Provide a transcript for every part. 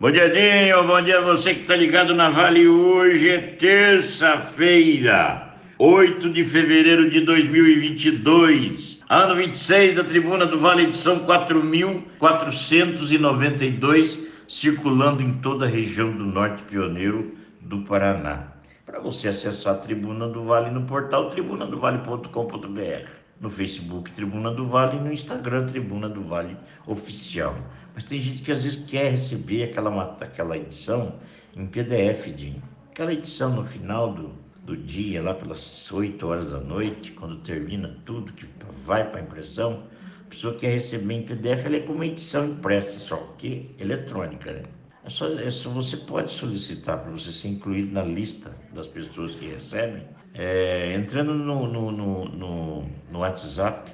Bom dia, Dinho. Bom dia a você que está ligado na Vale. Hoje é terça-feira, 8 de fevereiro de 2022. Ano 26 da Tribuna do Vale, edição 4.492, circulando em toda a região do Norte Pioneiro do Paraná. Para você acessar a Tribuna do Vale no portal tribunadovale.com.br, no Facebook Tribuna do Vale e no Instagram Tribuna do Vale Oficial. Mas tem gente que às vezes quer receber aquela, aquela edição em PDF, de aquela edição no final do, do dia, lá pelas 8 horas da noite, quando termina tudo, que vai para a impressão, a pessoa quer receber em PDF, ela é como uma edição impressa, só que eletrônica, né? É só, é só, você pode solicitar para você ser incluído na lista das pessoas que recebem, é, entrando no, no, no, no, WhatsApp,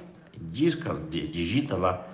digita lá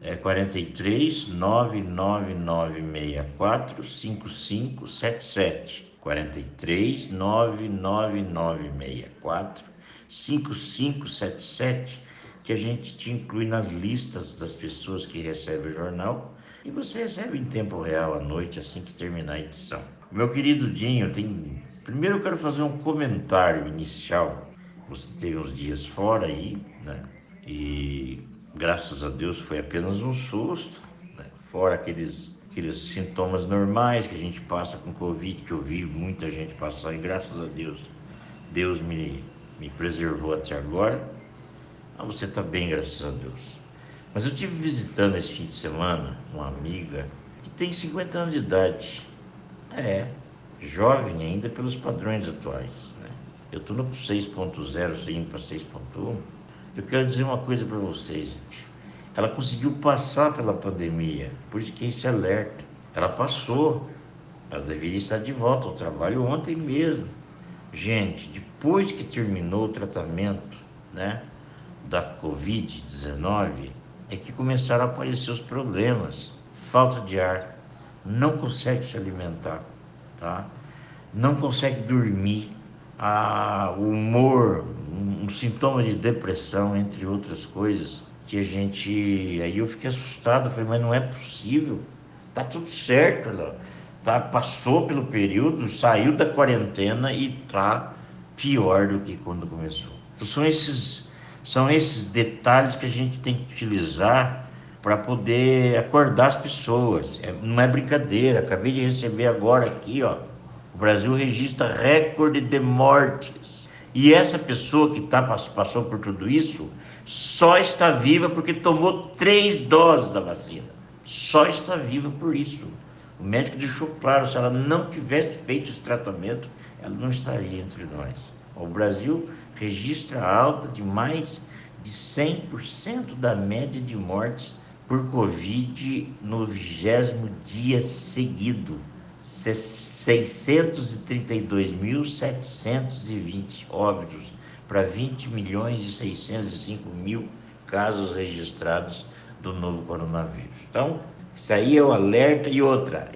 é 43 99964 5577. 43 99964 5577, que a gente te inclui nas listas das pessoas que recebem o jornal e você recebe em tempo real à noite assim que terminar a edição. Meu querido Dinho, tem... primeiro eu quero fazer um comentário inicial. Você teve uns dias fora aí, né? E graças a Deus foi apenas um susto, né? fora aqueles, aqueles sintomas normais que a gente passa com Covid, que eu vi muita gente passar, e graças a Deus, Deus me, me preservou até agora. Ah, você está bem, graças a Deus. Mas eu tive visitando esse fim de semana uma amiga que tem 50 anos de idade. É, jovem ainda pelos padrões atuais. Né? Eu estou no 6.0, indo para 6.1 eu quero dizer uma coisa para vocês, gente. Ela conseguiu passar pela pandemia, por isso que esse alerta. Ela passou, ela deveria estar de volta ao trabalho ontem mesmo. Gente, depois que terminou o tratamento, né, da Covid-19, é que começaram a aparecer os problemas. Falta de ar, não consegue se alimentar, tá? Não consegue dormir, a, o humor, um, um sintoma de depressão, entre outras coisas, que a gente. Aí eu fiquei assustado, falei, mas não é possível, tá tudo certo, ela tá, passou pelo período, saiu da quarentena e tá pior do que quando começou. Então são esses, são esses detalhes que a gente tem que utilizar para poder acordar as pessoas. É, não é brincadeira, acabei de receber agora aqui, ó o Brasil registra recorde de mortes. E essa pessoa que tá, passou por tudo isso só está viva porque tomou três doses da vacina. Só está viva por isso. O médico deixou claro: se ela não tivesse feito esse tratamento, ela não estaria entre nós. O Brasil registra alta de mais de 100% da média de mortes por Covid no vigésimo dia seguido. 632.720 óbitos para 20 milhões e 605 mil casos registrados do novo coronavírus. Então, isso aí é o um alerta e outra.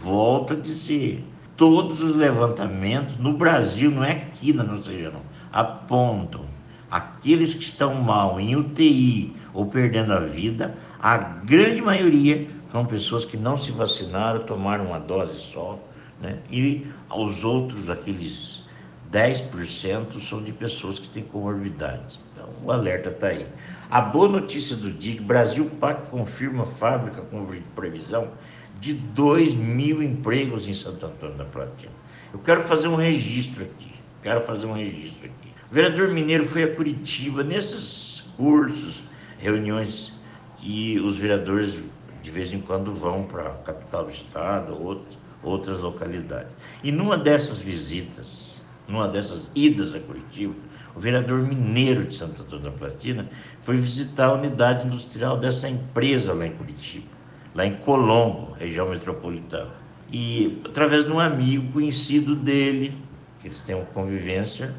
Volto a dizer, todos os levantamentos no Brasil, não é aqui na nossa região, apontam aqueles que estão mal em UTI ou perdendo a vida, a grande maioria são pessoas que não se vacinaram, tomaram uma dose só, né? e os outros, aqueles 10%, são de pessoas que têm comorbidades. Então, o alerta está aí. A boa notícia do dia, Brasil PAC confirma fábrica com previsão de 2 mil empregos em Santo Antônio da Platina. Eu quero fazer um registro aqui, quero fazer um registro aqui. O vereador Mineiro foi a Curitiba nesses cursos, reuniões que os vereadores de vez em quando vão para a capital do estado, outros, outras localidades. E numa dessas visitas, numa dessas idas a Curitiba, o vereador mineiro de Santo Antônio da Platina foi visitar a unidade industrial dessa empresa lá em Curitiba, lá em Colombo, região metropolitana. E através de um amigo conhecido dele, que eles têm uma convivência,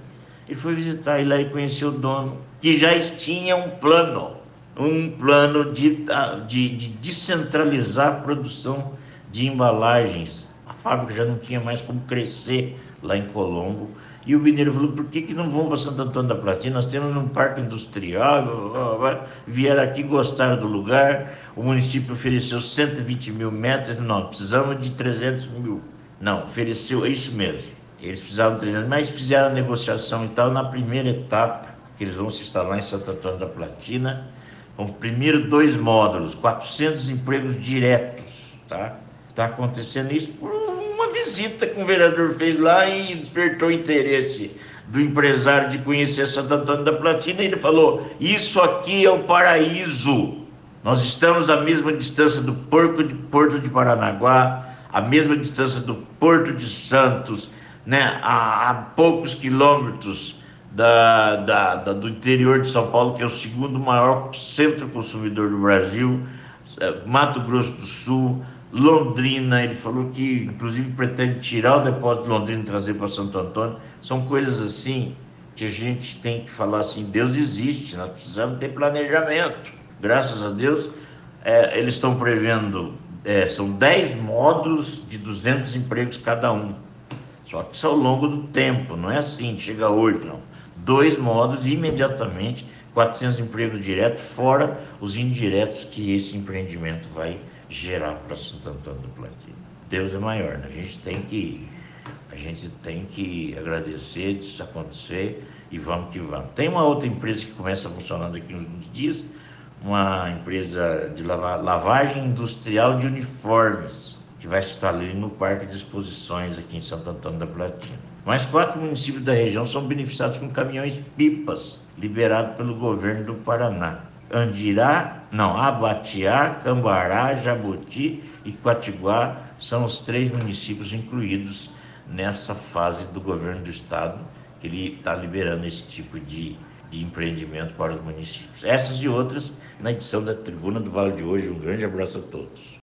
ele foi visitar e lá e conheceu o dono, que já tinha um plano um plano de, de, de descentralizar a produção de embalagens. A fábrica já não tinha mais como crescer lá em Colombo E o mineiro falou, por que, que não vão para Santo Antônio da Platina? Nós temos um parque industrial, vieram aqui, gostaram do lugar, o município ofereceu 120 mil metros, não, precisamos de 300 mil. Não, ofereceu, é isso mesmo. Eles precisavam de 300, mas fizeram a negociação e tal, na primeira etapa, que eles vão se instalar em Santo Antônio da Platina, com primeiro dois módulos, 400 empregos diretos, tá? Está acontecendo isso por uma visita que o vereador fez lá e despertou interesse do empresário de conhecer Santo Antônio da Platina. E ele falou: Isso aqui é o paraíso. Nós estamos à mesma distância do Porto de, Porto de Paranaguá, à mesma distância do Porto de Santos, né? a, a poucos quilômetros da, da, da, do interior de São Paulo, que é o segundo maior centro consumidor do Brasil, é, Mato Grosso do Sul, Londrina, ele falou que inclusive pretende tirar o depósito de Londrina e trazer para Santo Antônio. São coisas assim que a gente tem que falar assim, Deus existe, nós precisamos ter planejamento. Graças a Deus, é, eles estão prevendo, é, são 10 módulos de 200 empregos cada um. Só que isso ao longo do tempo, não é assim, chega hoje, não dois modos imediatamente 400 empregos diretos, fora os indiretos que esse empreendimento vai gerar para Santo Antônio do Plantinho. Deus é maior, né? a gente tem que a gente tem que agradecer disso acontecer e vamos que vamos. Tem uma outra empresa que começa funcionando daqui uns dias, uma empresa de lavagem industrial de uniformes, que vai estar ali no Parque de Exposições aqui em Santo Antônio da Platina. Mais quatro municípios da região são beneficiados com caminhões pipas, liberados pelo governo do Paraná. Andirá, não, Abatiá, Cambará, Jabuti e Quatiguá são os três municípios incluídos nessa fase do governo do estado, que ele está liberando esse tipo de, de empreendimento para os municípios. Essas e outras na edição da Tribuna do Vale de hoje. Um grande abraço a todos.